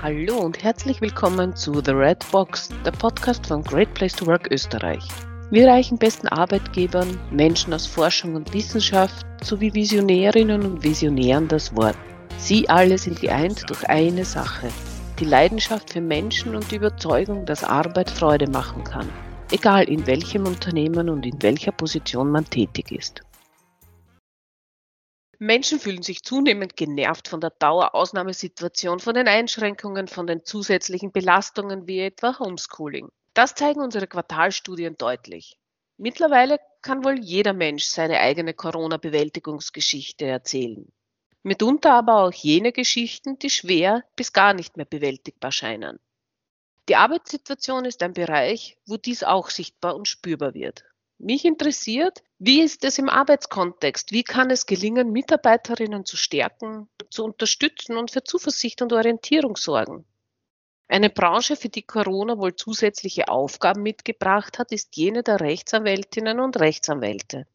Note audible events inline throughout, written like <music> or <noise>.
Hallo und herzlich willkommen zu The Red Box, der Podcast von Great Place to Work Österreich. Wir reichen besten Arbeitgebern, Menschen aus Forschung und Wissenschaft sowie Visionärinnen und Visionären das Wort. Sie alle sind geeint durch eine Sache, die Leidenschaft für Menschen und die Überzeugung, dass Arbeit Freude machen kann, egal in welchem Unternehmen und in welcher Position man tätig ist. Menschen fühlen sich zunehmend genervt von der Dauerausnahmesituation, von den Einschränkungen, von den zusätzlichen Belastungen wie etwa Homeschooling. Das zeigen unsere Quartalstudien deutlich. Mittlerweile kann wohl jeder Mensch seine eigene Corona-Bewältigungsgeschichte erzählen. Mitunter aber auch jene Geschichten, die schwer bis gar nicht mehr bewältigbar scheinen. Die Arbeitssituation ist ein Bereich, wo dies auch sichtbar und spürbar wird. Mich interessiert, wie ist es im Arbeitskontext? Wie kann es gelingen, Mitarbeiterinnen zu stärken, zu unterstützen und für Zuversicht und Orientierung sorgen? Eine Branche, für die Corona wohl zusätzliche Aufgaben mitgebracht hat, ist jene der Rechtsanwältinnen und Rechtsanwälte.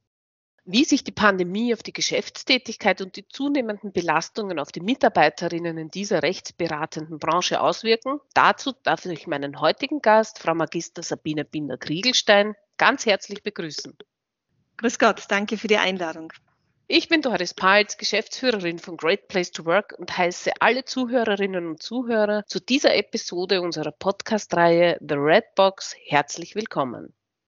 Wie sich die Pandemie auf die Geschäftstätigkeit und die zunehmenden Belastungen auf die Mitarbeiterinnen in dieser rechtsberatenden Branche auswirken, dazu darf ich meinen heutigen Gast, Frau Magister Sabine Binder-Kriegelstein, ganz herzlich begrüßen. Grüß Gott, danke für die Einladung. Ich bin Doris Palz, Geschäftsführerin von Great Place to Work und heiße alle Zuhörerinnen und Zuhörer zu dieser Episode unserer Podcast-Reihe The Red Box herzlich willkommen.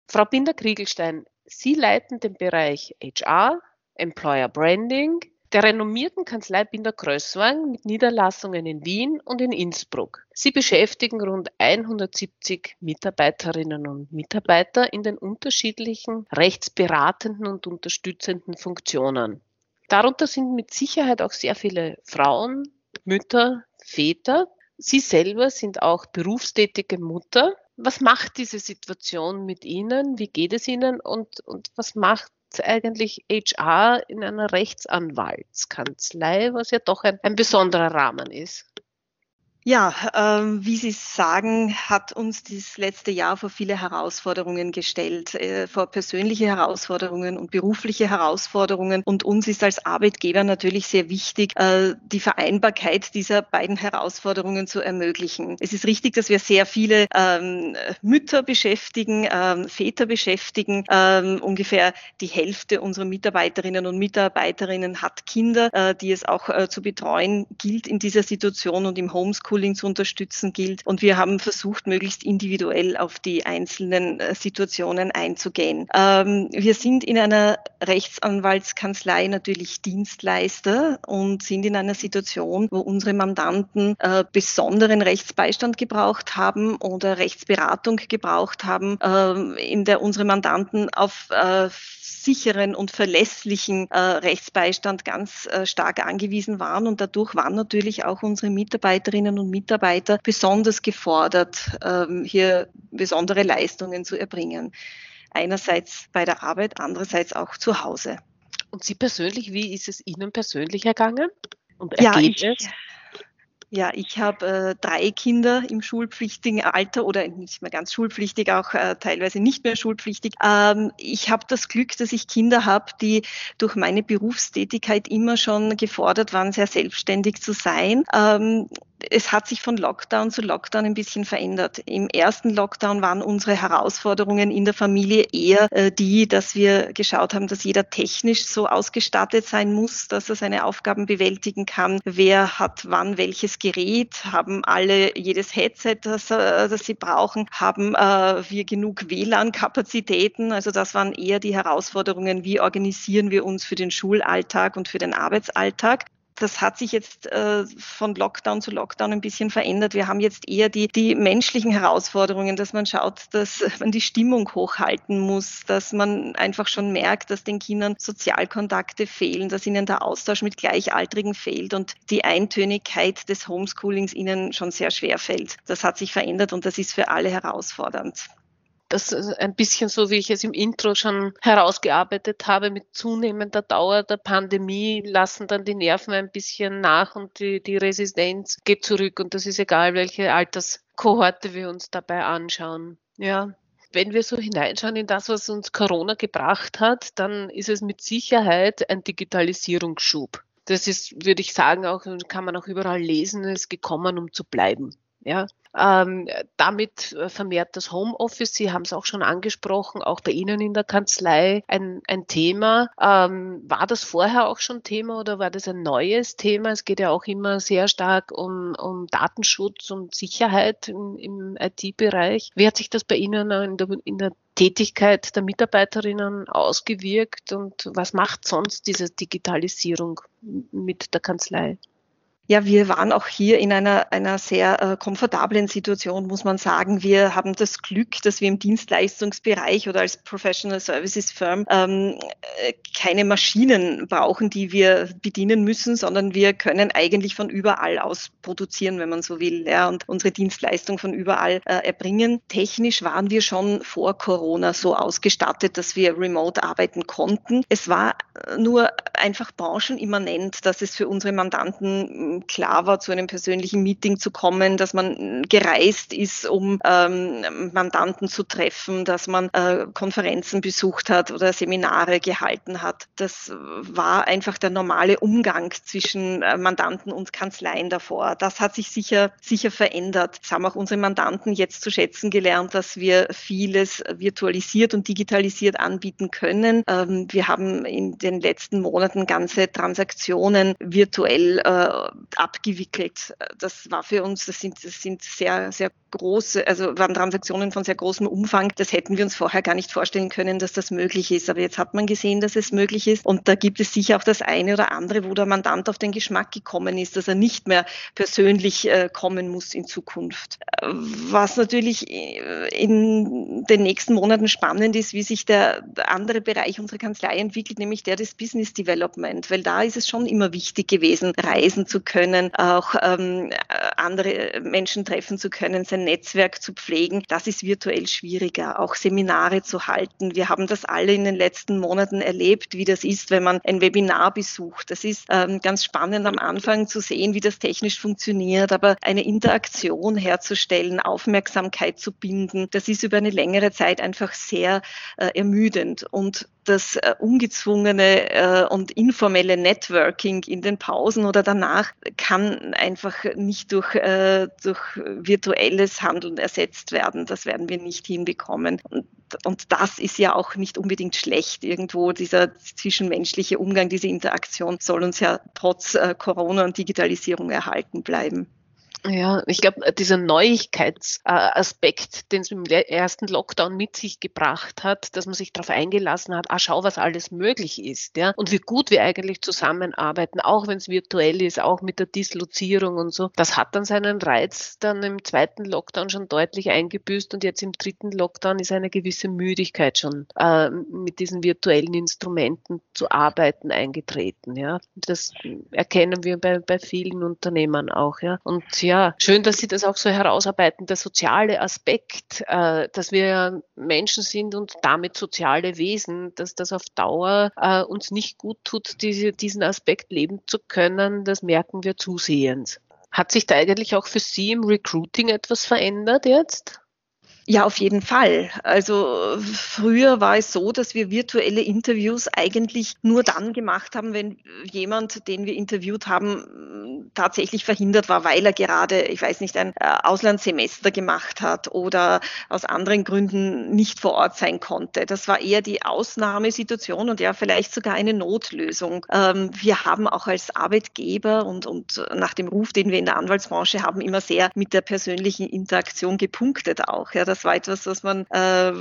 Frau Binder-Kriegelstein, Sie leiten den Bereich HR, Employer Branding der renommierten Kanzlei Binder Krösswang mit Niederlassungen in Wien und in Innsbruck. Sie beschäftigen rund 170 Mitarbeiterinnen und Mitarbeiter in den unterschiedlichen rechtsberatenden und unterstützenden Funktionen. Darunter sind mit Sicherheit auch sehr viele Frauen, Mütter, Väter. Sie selber sind auch berufstätige Mutter was macht diese Situation mit Ihnen? Wie geht es Ihnen und, und was macht eigentlich HR in einer Rechtsanwaltskanzlei, was ja doch ein, ein besonderer Rahmen ist? Ja, ähm, wie Sie sagen, hat uns das letzte Jahr vor viele Herausforderungen gestellt, äh, vor persönliche Herausforderungen und berufliche Herausforderungen. Und uns ist als Arbeitgeber natürlich sehr wichtig, äh, die Vereinbarkeit dieser beiden Herausforderungen zu ermöglichen. Es ist richtig, dass wir sehr viele ähm, Mütter beschäftigen, ähm, Väter beschäftigen. Ähm, ungefähr die Hälfte unserer Mitarbeiterinnen und Mitarbeiterinnen hat Kinder, äh, die es auch äh, zu betreuen gilt in dieser Situation und im Homeschool Homeschooling zu unterstützen gilt. Und wir haben versucht, möglichst individuell auf die einzelnen äh, Situationen einzugehen. Ähm, wir sind in einer Rechtsanwaltskanzlei natürlich Dienstleister und sind in einer Situation, wo unsere Mandanten äh, besonderen Rechtsbeistand gebraucht haben oder Rechtsberatung gebraucht haben, äh, in der unsere Mandanten auf äh, sicheren und verlässlichen äh, Rechtsbeistand ganz äh, stark angewiesen waren. Und dadurch waren natürlich auch unsere Mitarbeiterinnen und Mitarbeiter besonders gefordert, ähm, hier besondere Leistungen zu erbringen. Einerseits bei der Arbeit, andererseits auch zu Hause. Und Sie persönlich, wie ist es Ihnen persönlich ergangen? Und ja, ich, es? Ja, ich habe äh, drei Kinder im schulpflichtigen Alter oder nicht mehr ganz schulpflichtig, auch äh, teilweise nicht mehr schulpflichtig. Ähm, ich habe das Glück, dass ich Kinder habe, die durch meine Berufstätigkeit immer schon gefordert waren, sehr selbstständig zu sein. Ähm, es hat sich von Lockdown zu Lockdown ein bisschen verändert. Im ersten Lockdown waren unsere Herausforderungen in der Familie eher äh, die, dass wir geschaut haben, dass jeder technisch so ausgestattet sein muss, dass er seine Aufgaben bewältigen kann. Wer hat wann welches Gerät? Haben alle jedes Headset, das, äh, das sie brauchen? Haben äh, wir genug WLAN-Kapazitäten? Also das waren eher die Herausforderungen, wie organisieren wir uns für den Schulalltag und für den Arbeitsalltag das hat sich jetzt äh, von Lockdown zu Lockdown ein bisschen verändert. Wir haben jetzt eher die, die menschlichen Herausforderungen, dass man schaut, dass <laughs> man die Stimmung hochhalten muss, dass man einfach schon merkt, dass den Kindern Sozialkontakte fehlen, dass ihnen der Austausch mit Gleichaltrigen fehlt und die Eintönigkeit des Homeschoolings ihnen schon sehr schwer fällt. Das hat sich verändert und das ist für alle herausfordernd das ein bisschen so, wie ich es im Intro schon herausgearbeitet habe, mit zunehmender Dauer der Pandemie lassen dann die Nerven ein bisschen nach und die, die Resistenz geht zurück. Und das ist egal, welche Alterskohorte wir uns dabei anschauen. Ja. Wenn wir so hineinschauen in das, was uns Corona gebracht hat, dann ist es mit Sicherheit ein Digitalisierungsschub. das ist, würde ich sagen, auch kann man auch überall lesen, ist gekommen, um zu bleiben. Ja, ähm, damit äh, vermehrt das Homeoffice, Sie haben es auch schon angesprochen, auch bei Ihnen in der Kanzlei ein, ein Thema. Ähm, war das vorher auch schon Thema oder war das ein neues Thema? Es geht ja auch immer sehr stark um, um Datenschutz und Sicherheit im, im IT-Bereich. Wie hat sich das bei Ihnen in der, in der Tätigkeit der Mitarbeiterinnen ausgewirkt und was macht sonst diese Digitalisierung mit der Kanzlei? Ja, wir waren auch hier in einer, einer sehr äh, komfortablen Situation, muss man sagen. Wir haben das Glück, dass wir im Dienstleistungsbereich oder als Professional Services Firm ähm, äh, keine Maschinen brauchen, die wir bedienen müssen, sondern wir können eigentlich von überall aus produzieren, wenn man so will, ja, und unsere Dienstleistung von überall äh, erbringen. Technisch waren wir schon vor Corona so ausgestattet, dass wir remote arbeiten konnten. Es war nur einfach branchenimmanent, dass es für unsere Mandanten klar war, zu einem persönlichen Meeting zu kommen, dass man gereist ist, um ähm, Mandanten zu treffen, dass man äh, Konferenzen besucht hat oder Seminare gehalten hat. Das war einfach der normale Umgang zwischen äh, Mandanten und Kanzleien davor. Das hat sich sicher, sicher verändert. Das haben auch unsere Mandanten jetzt zu schätzen gelernt, dass wir vieles virtualisiert und digitalisiert anbieten können. Ähm, wir haben in den letzten Monaten ganze Transaktionen virtuell äh, abgewickelt. Das war für uns, das sind, das sind sehr, sehr große, also waren Transaktionen von sehr großem Umfang. Das hätten wir uns vorher gar nicht vorstellen können, dass das möglich ist. Aber jetzt hat man gesehen, dass es möglich ist. Und da gibt es sicher auch das eine oder andere, wo der Mandant auf den Geschmack gekommen ist, dass er nicht mehr persönlich äh, kommen muss in Zukunft. Was natürlich äh, in den nächsten Monaten spannend ist, wie sich der andere Bereich unserer Kanzlei entwickelt, nämlich der des Business Development. Weil da ist es schon immer wichtig gewesen, reisen zu können, auch ähm, andere Menschen treffen zu können, sein Netzwerk zu pflegen. Das ist virtuell schwieriger, auch Seminare zu halten. Wir haben das alle in den letzten Monaten erlebt, wie das ist, wenn man ein Webinar besucht. Das ist ähm, ganz spannend am Anfang zu sehen, wie das technisch funktioniert, aber eine Interaktion herzustellen, Aufmerksamkeit zu binden, das ist über eine längere Zeit einfach sehr äh, ermüdend. Und das äh, ungezwungene äh, und informelle Networking in den Pausen oder danach kann einfach nicht durch, äh, durch virtuelles Handeln ersetzt werden. Das werden wir nicht hinbekommen. Und, und das ist ja auch nicht unbedingt schlecht. Irgendwo dieser zwischenmenschliche Umgang, diese Interaktion soll uns ja trotz äh, Corona und Digitalisierung erhalten bleiben. Ja, ich glaube, dieser Neuigkeitsaspekt, den es im ersten Lockdown mit sich gebracht hat, dass man sich darauf eingelassen hat, ah, schau, was alles möglich ist, ja, und wie gut wir eigentlich zusammenarbeiten, auch wenn es virtuell ist, auch mit der Dislozierung und so. Das hat dann seinen Reiz dann im zweiten Lockdown schon deutlich eingebüßt und jetzt im dritten Lockdown ist eine gewisse Müdigkeit schon äh, mit diesen virtuellen Instrumenten zu arbeiten eingetreten, ja. Das erkennen wir bei, bei vielen Unternehmern auch, ja. Und ja, schön, dass Sie das auch so herausarbeiten, der soziale Aspekt, äh, dass wir Menschen sind und damit soziale Wesen, dass das auf Dauer äh, uns nicht gut tut, diese, diesen Aspekt leben zu können, das merken wir zusehends. Hat sich da eigentlich auch für Sie im Recruiting etwas verändert jetzt? Ja, auf jeden Fall. Also früher war es so, dass wir virtuelle Interviews eigentlich nur dann gemacht haben, wenn jemand, den wir interviewt haben, tatsächlich verhindert war, weil er gerade, ich weiß nicht, ein äh, Auslandssemester gemacht hat oder aus anderen Gründen nicht vor Ort sein konnte. Das war eher die Ausnahmesituation und ja vielleicht sogar eine Notlösung. Ähm, wir haben auch als Arbeitgeber und, und nach dem Ruf, den wir in der Anwaltsbranche haben, immer sehr mit der persönlichen Interaktion gepunktet auch. Ja, das war etwas, was man, äh,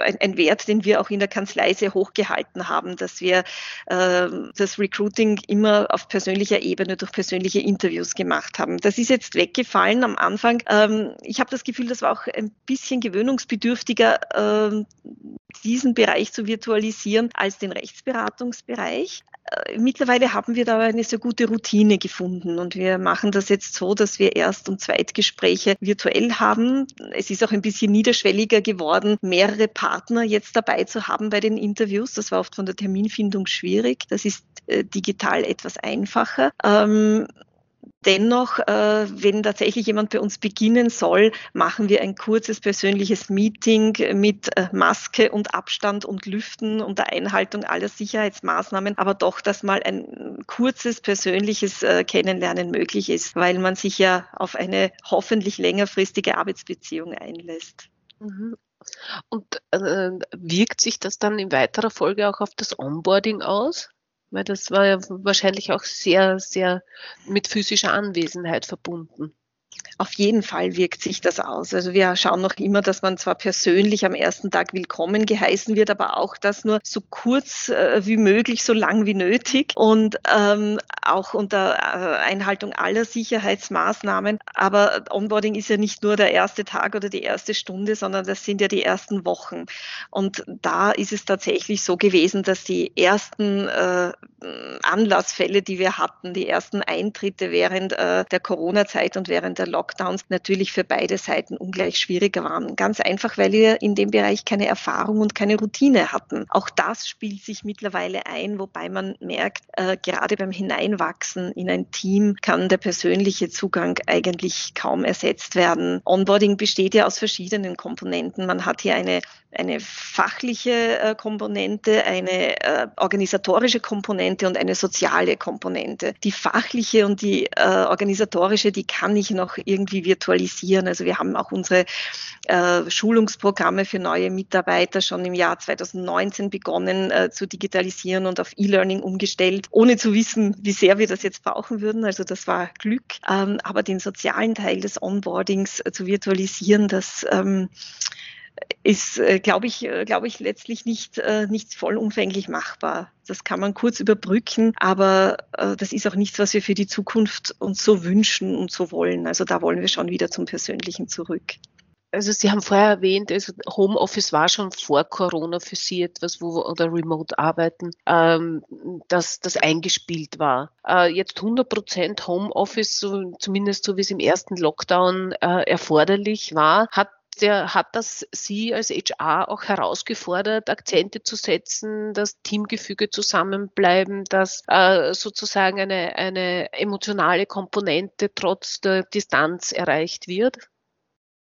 ein, ein, Wert, den wir auch in der Kanzlei sehr hoch gehalten haben, dass wir äh, das Recruiting immer auf persönlicher Ebene durch persönliche Interviews gemacht haben. Das ist jetzt weggefallen am Anfang. Ähm, ich habe das Gefühl, das war auch ein bisschen gewöhnungsbedürftiger, äh, diesen Bereich zu virtualisieren als den Rechtsberatungsbereich. Äh, mittlerweile haben wir da eine sehr gute Routine gefunden und wir machen das jetzt so, dass wir Erst- und Zweitgespräche virtuell haben. Es ist auch ein bisschen niederschwelliger geworden, mehrere Partner jetzt dabei zu haben bei den Interviews. Das war oft von der Terminfindung schwierig. Das ist äh, digital etwas einfacher. Dennoch, äh, wenn tatsächlich jemand bei uns beginnen soll, machen wir ein kurzes persönliches Meeting mit äh, Maske und Abstand und Lüften und der Einhaltung aller Sicherheitsmaßnahmen, aber doch, dass mal ein kurzes persönliches äh, Kennenlernen möglich ist, weil man sich ja auf eine hoffentlich längerfristige Arbeitsbeziehung einlässt. Mhm. Und wirkt sich das dann in weiterer Folge auch auf das Onboarding aus? Weil das war ja wahrscheinlich auch sehr, sehr mit physischer Anwesenheit verbunden. Auf jeden Fall wirkt sich das aus. Also wir schauen noch immer, dass man zwar persönlich am ersten Tag willkommen geheißen wird, aber auch das nur so kurz äh, wie möglich, so lang wie nötig und ähm, auch unter äh, Einhaltung aller Sicherheitsmaßnahmen. Aber Onboarding ist ja nicht nur der erste Tag oder die erste Stunde, sondern das sind ja die ersten Wochen. Und da ist es tatsächlich so gewesen, dass die ersten äh, Anlassfälle, die wir hatten, die ersten Eintritte während äh, der Corona-Zeit und während der Lockdowns natürlich für beide Seiten ungleich schwieriger waren. Ganz einfach, weil wir in dem Bereich keine Erfahrung und keine Routine hatten. Auch das spielt sich mittlerweile ein, wobei man merkt, äh, gerade beim Hineinwachsen in ein Team kann der persönliche Zugang eigentlich kaum ersetzt werden. Onboarding besteht ja aus verschiedenen Komponenten. Man hat hier eine eine fachliche äh, Komponente, eine äh, organisatorische Komponente und eine soziale Komponente. Die fachliche und die äh, organisatorische, die kann ich noch irgendwie virtualisieren. Also wir haben auch unsere äh, Schulungsprogramme für neue Mitarbeiter schon im Jahr 2019 begonnen äh, zu digitalisieren und auf E-Learning umgestellt, ohne zu wissen, wie sehr wir das jetzt brauchen würden. Also das war Glück. Ähm, aber den sozialen Teil des Onboardings äh, zu virtualisieren, das ähm, ist, äh, glaube ich, äh, glaube ich, letztlich nicht, äh, nicht vollumfänglich machbar. Das kann man kurz überbrücken, aber das ist auch nichts, was wir für die Zukunft uns so wünschen und so wollen. Also da wollen wir schon wieder zum Persönlichen zurück. Also Sie haben vorher erwähnt, also Homeoffice war schon vor Corona für Sie etwas, wo oder Remote Arbeiten, ähm, dass das eingespielt war. Äh, jetzt 100 Prozent Homeoffice, so, zumindest so wie es im ersten Lockdown äh, erforderlich war, hat der hat das Sie als HR auch herausgefordert, Akzente zu setzen, dass Teamgefüge zusammenbleiben, dass äh, sozusagen eine, eine emotionale Komponente trotz der Distanz erreicht wird?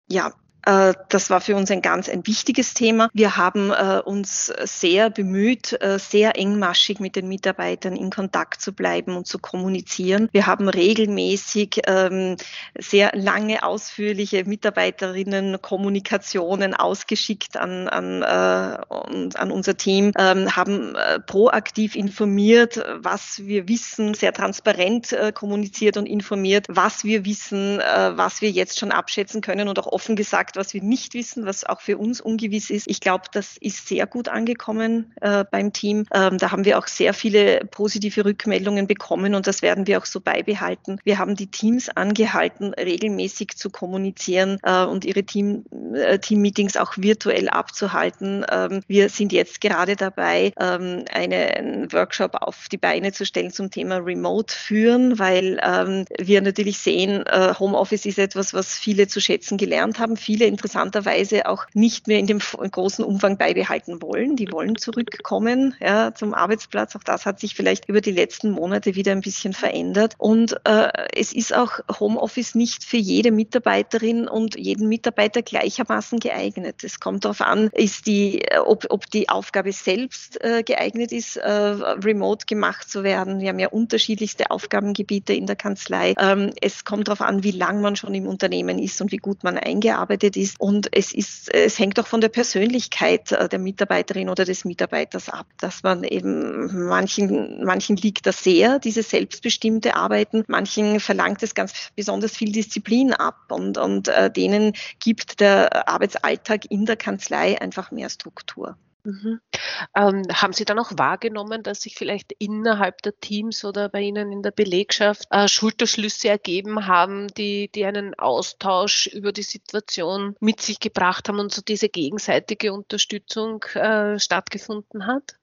Ja, das war für uns ein ganz ein wichtiges Thema. Wir haben äh, uns sehr bemüht, äh, sehr engmaschig mit den Mitarbeitern in Kontakt zu bleiben und zu kommunizieren. Wir haben regelmäßig ähm, sehr lange, ausführliche Mitarbeiterinnen-Kommunikationen ausgeschickt an, an, an unser Team, ähm, haben proaktiv informiert, was wir wissen, sehr transparent kommuniziert und informiert, was wir wissen, was wir jetzt schon abschätzen können und auch offen gesagt, gesagt, was wir nicht wissen, was auch für uns ungewiss ist. Ich glaube, das ist sehr gut angekommen äh, beim Team. Ähm, da haben wir auch sehr viele positive Rückmeldungen bekommen und das werden wir auch so beibehalten. Wir haben die Teams angehalten, regelmäßig zu kommunizieren äh, und ihre Team, äh, Team-Meetings auch virtuell abzuhalten. Ähm, wir sind jetzt gerade dabei, ähm, eine, einen Workshop auf die Beine zu stellen zum Thema Remote führen, weil ähm, wir natürlich sehen, äh, Homeoffice ist etwas, was viele zu schätzen gelernt haben. Viele viele interessanterweise auch nicht mehr in dem großen Umfang beibehalten wollen. Die wollen zurückkommen ja, zum Arbeitsplatz. Auch das hat sich vielleicht über die letzten Monate wieder ein bisschen verändert. Und äh, es ist auch Homeoffice nicht für jede Mitarbeiterin und jeden Mitarbeiter gleichermaßen geeignet. Es kommt darauf an, ist die, ob, ob die Aufgabe selbst äh, geeignet ist, äh, remote gemacht zu werden. Wir haben ja unterschiedlichste Aufgabengebiete in der Kanzlei. Ähm, es kommt darauf an, wie lang man schon im Unternehmen ist und wie gut man eingearbeitet gearbeitet ist. Und es ist, es hängt auch von der Persönlichkeit äh, der Mitarbeiterin oder des Mitarbeiters ab, dass man eben manchen, manchen liegt das sehr, diese selbstbestimmte Arbeiten, manchen verlangt es ganz besonders viel Disziplin ab und, und äh, denen gibt der Arbeitsalltag in der Kanzlei einfach mehr Struktur. Mhm. Ähm, haben Sie dann auch wahrgenommen, dass sich vielleicht innerhalb der Teams oder bei Ihnen in der Belegschaft äh, Schulterschlüsse ergeben haben, die, die einen Austausch über die Situation mit sich gebracht haben und so diese gegenseitige Unterstützung äh, stattgefunden hat?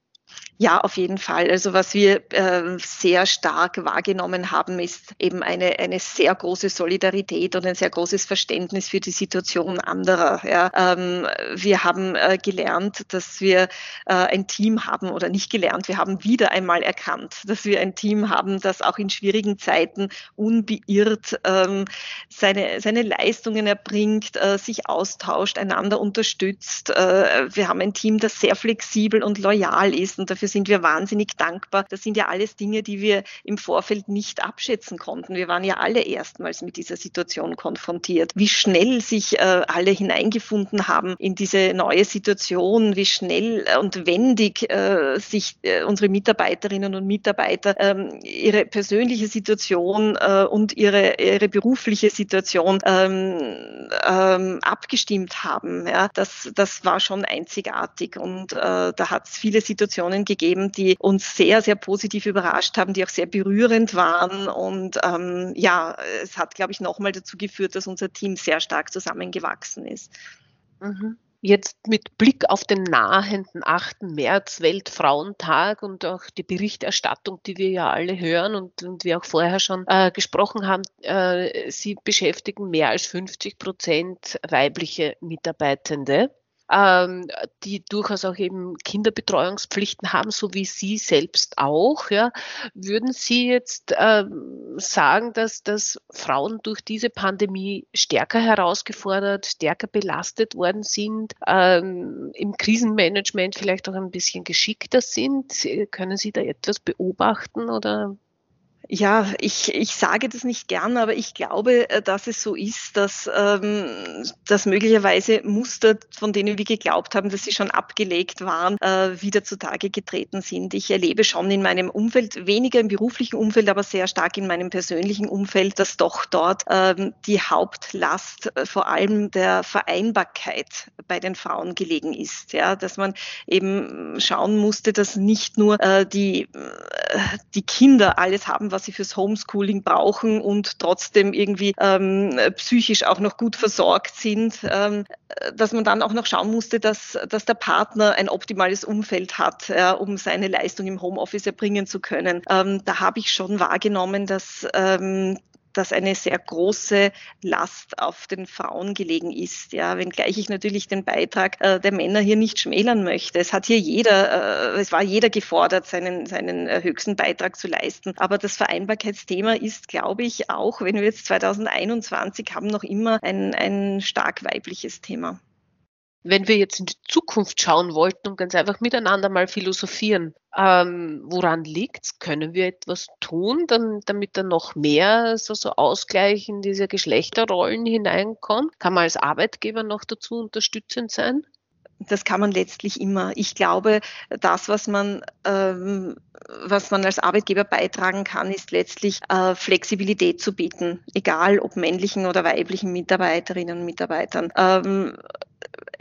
Ja, auf jeden Fall. Also was wir äh, sehr stark wahrgenommen haben, ist eben eine, eine sehr große Solidarität und ein sehr großes Verständnis für die Situation anderer. Ja. Ähm, wir haben äh, gelernt, dass wir äh, ein Team haben oder nicht gelernt, wir haben wieder einmal erkannt, dass wir ein Team haben, das auch in schwierigen Zeiten unbeirrt ähm, seine, seine Leistungen erbringt, äh, sich austauscht, einander unterstützt. Äh, wir haben ein Team, das sehr flexibel und loyal ist und dafür sind wir wahnsinnig dankbar. Das sind ja alles Dinge, die wir im Vorfeld nicht abschätzen konnten. Wir waren ja alle erstmals mit dieser Situation konfrontiert. Wie schnell sich äh, alle hineingefunden haben in diese neue Situation, wie schnell und wendig äh, sich äh, unsere Mitarbeiterinnen und Mitarbeiter ähm, ihre persönliche Situation äh, und ihre, ihre berufliche Situation ähm, ähm, abgestimmt haben. Ja, das, das war schon einzigartig und äh, da hat es viele Situationen gegeben, gegeben, die uns sehr, sehr positiv überrascht haben, die auch sehr berührend waren. Und ähm, ja, es hat, glaube ich, nochmal dazu geführt, dass unser Team sehr stark zusammengewachsen ist. Mhm. Jetzt mit Blick auf den nahenden 8. März, Weltfrauentag und auch die Berichterstattung, die wir ja alle hören und, und wir auch vorher schon äh, gesprochen haben, äh, Sie beschäftigen mehr als 50 Prozent weibliche Mitarbeitende ähm, die durchaus auch eben Kinderbetreuungspflichten haben, so wie Sie selbst auch. Ja. Würden Sie jetzt ähm, sagen, dass, dass Frauen durch diese Pandemie stärker herausgefordert, stärker belastet worden sind, ähm, im Krisenmanagement vielleicht auch ein bisschen geschickter sind? Können Sie da etwas beobachten oder ja, ich, ich sage das nicht gern, aber ich glaube, äh, dass es so ist, dass, ähm, dass möglicherweise Muster, von denen wir geglaubt haben, dass sie schon abgelegt waren, äh, wieder zutage getreten sind. Ich erlebe schon in meinem Umfeld, weniger im beruflichen Umfeld, aber sehr stark in meinem persönlichen Umfeld, dass doch dort ähm, die Hauptlast äh, vor allem der Vereinbarkeit bei den Frauen gelegen ist. Ja, dass man eben schauen musste, dass nicht nur äh, die, äh, die Kinder alles haben, was was sie fürs Homeschooling brauchen und trotzdem irgendwie ähm, psychisch auch noch gut versorgt sind, ähm, dass man dann auch noch schauen musste, dass, dass der Partner ein optimales Umfeld hat, ja, um seine Leistung im Homeoffice erbringen zu können. Ähm, da habe ich schon wahrgenommen, dass ähm, dass eine sehr große Last auf den Frauen gelegen ist. Ja, wenngleich ich natürlich den Beitrag äh, der Männer hier nicht schmälern möchte. Es hat hier jeder, äh, es war jeder gefordert, seinen, seinen äh, höchsten Beitrag zu leisten. Aber das Vereinbarkeitsthema ist, glaube ich, auch, wenn wir jetzt 2021 haben, noch immer ein, ein stark weibliches Thema. Wenn wir jetzt in die Zukunft schauen wollten und ganz einfach miteinander mal philosophieren, ähm, woran liegt's? Können wir etwas tun, dann, damit da noch mehr so, so Ausgleich in diese Geschlechterrollen hineinkommt? Kann man als Arbeitgeber noch dazu unterstützend sein? das kann man letztlich immer. Ich glaube, das, was man, ähm, was man als Arbeitgeber beitragen kann, ist letztlich äh, Flexibilität zu bieten, egal ob männlichen oder weiblichen Mitarbeiterinnen und Mitarbeitern. Ähm,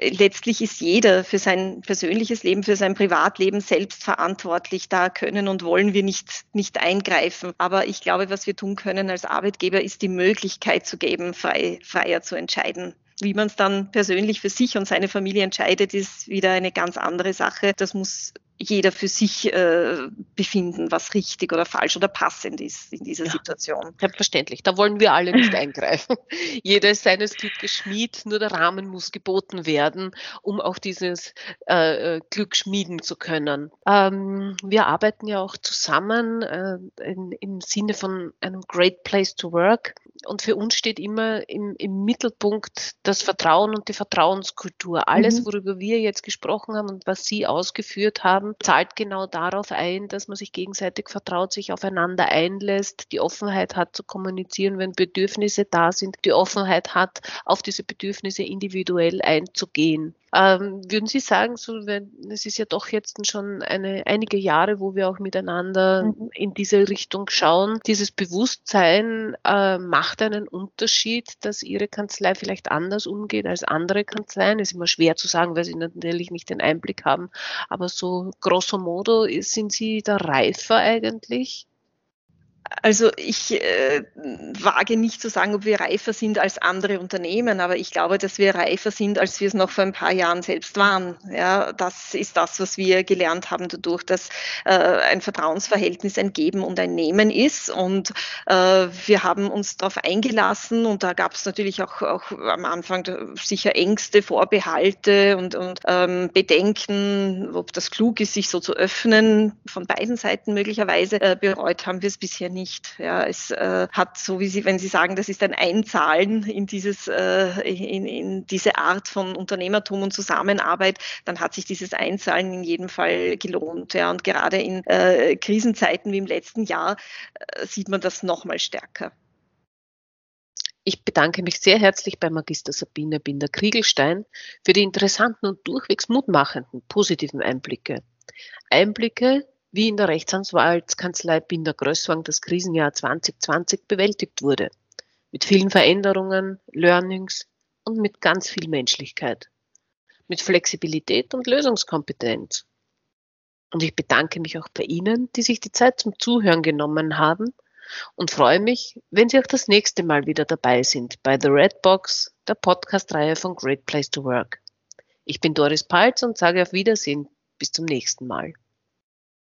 letztlich ist jeder für sein persönliches Leben, für sein Privatleben selbst verantwortlich. Da können und wollen wir nicht, nicht eingreifen. Aber ich glaube, was wir tun können als Arbeitgeber, ist die Möglichkeit zu geben, frei, freier zu entscheiden. Wie man es dann persönlich für sich und seine Familie entscheidet, ist wieder eine ganz andere Sache. Das muss jeder für sich äh, befinden, was richtig oder falsch oder passend ist in dieser ja, Situation. Selbstverständlich, da wollen wir alle nicht eingreifen. <laughs> jeder ist seines Glückes Schmied, nur der Rahmen muss geboten werden, um auch dieses äh, äh, Glück schmieden zu können. Ähm, wir arbeiten ja auch zusammen äh, in, im Sinne von einem Great Place to Work und für uns steht immer im, im Mittelpunkt das Vertrauen und die Vertrauenskultur. Alles, mhm. worüber wir jetzt gesprochen haben und was Sie ausgeführt haben, zahlt genau darauf ein, dass man sich gegenseitig vertraut, sich aufeinander einlässt, die Offenheit hat zu kommunizieren, wenn Bedürfnisse da sind, die Offenheit hat, auf diese Bedürfnisse individuell einzugehen. Ähm, würden Sie sagen, so, wenn, es ist ja doch jetzt schon eine, einige Jahre, wo wir auch miteinander mhm. in diese Richtung schauen, dieses Bewusstsein äh, macht einen Unterschied, dass Ihre Kanzlei vielleicht anders umgeht als andere Kanzleien. Ist immer schwer zu sagen, weil Sie natürlich nicht den Einblick haben, aber so grosso modo sind Sie da reifer eigentlich? Also ich äh, wage nicht zu sagen, ob wir reifer sind als andere Unternehmen, aber ich glaube, dass wir reifer sind, als wir es noch vor ein paar Jahren selbst waren. Ja, das ist das, was wir gelernt haben dadurch, dass äh, ein Vertrauensverhältnis ein Geben und ein Nehmen ist. Und äh, wir haben uns darauf eingelassen und da gab es natürlich auch, auch am Anfang sicher Ängste, Vorbehalte und, und ähm, Bedenken, ob das klug ist, sich so zu öffnen. Von beiden Seiten möglicherweise äh, bereut haben wir es bisher nicht nicht. Ja, es äh, hat so wie Sie, wenn Sie sagen, das ist ein Einzahlen in dieses, äh, in, in diese Art von Unternehmertum und Zusammenarbeit, dann hat sich dieses Einzahlen in jedem Fall gelohnt. Ja, und gerade in äh, Krisenzeiten wie im letzten Jahr äh, sieht man das noch mal stärker. Ich bedanke mich sehr herzlich bei Magister Sabine Binder-Kriegelstein für die interessanten und durchwegs mutmachenden positiven Einblicke. Einblicke, wie in der Rechtsanwaltskanzlei Binder-Größwang das Krisenjahr 2020 bewältigt wurde. Mit vielen Veränderungen, Learnings und mit ganz viel Menschlichkeit. Mit Flexibilität und Lösungskompetenz. Und ich bedanke mich auch bei Ihnen, die sich die Zeit zum Zuhören genommen haben und freue mich, wenn Sie auch das nächste Mal wieder dabei sind bei The Red Box, der Podcast-Reihe von Great Place to Work. Ich bin Doris Palz und sage auf Wiedersehen. Bis zum nächsten Mal.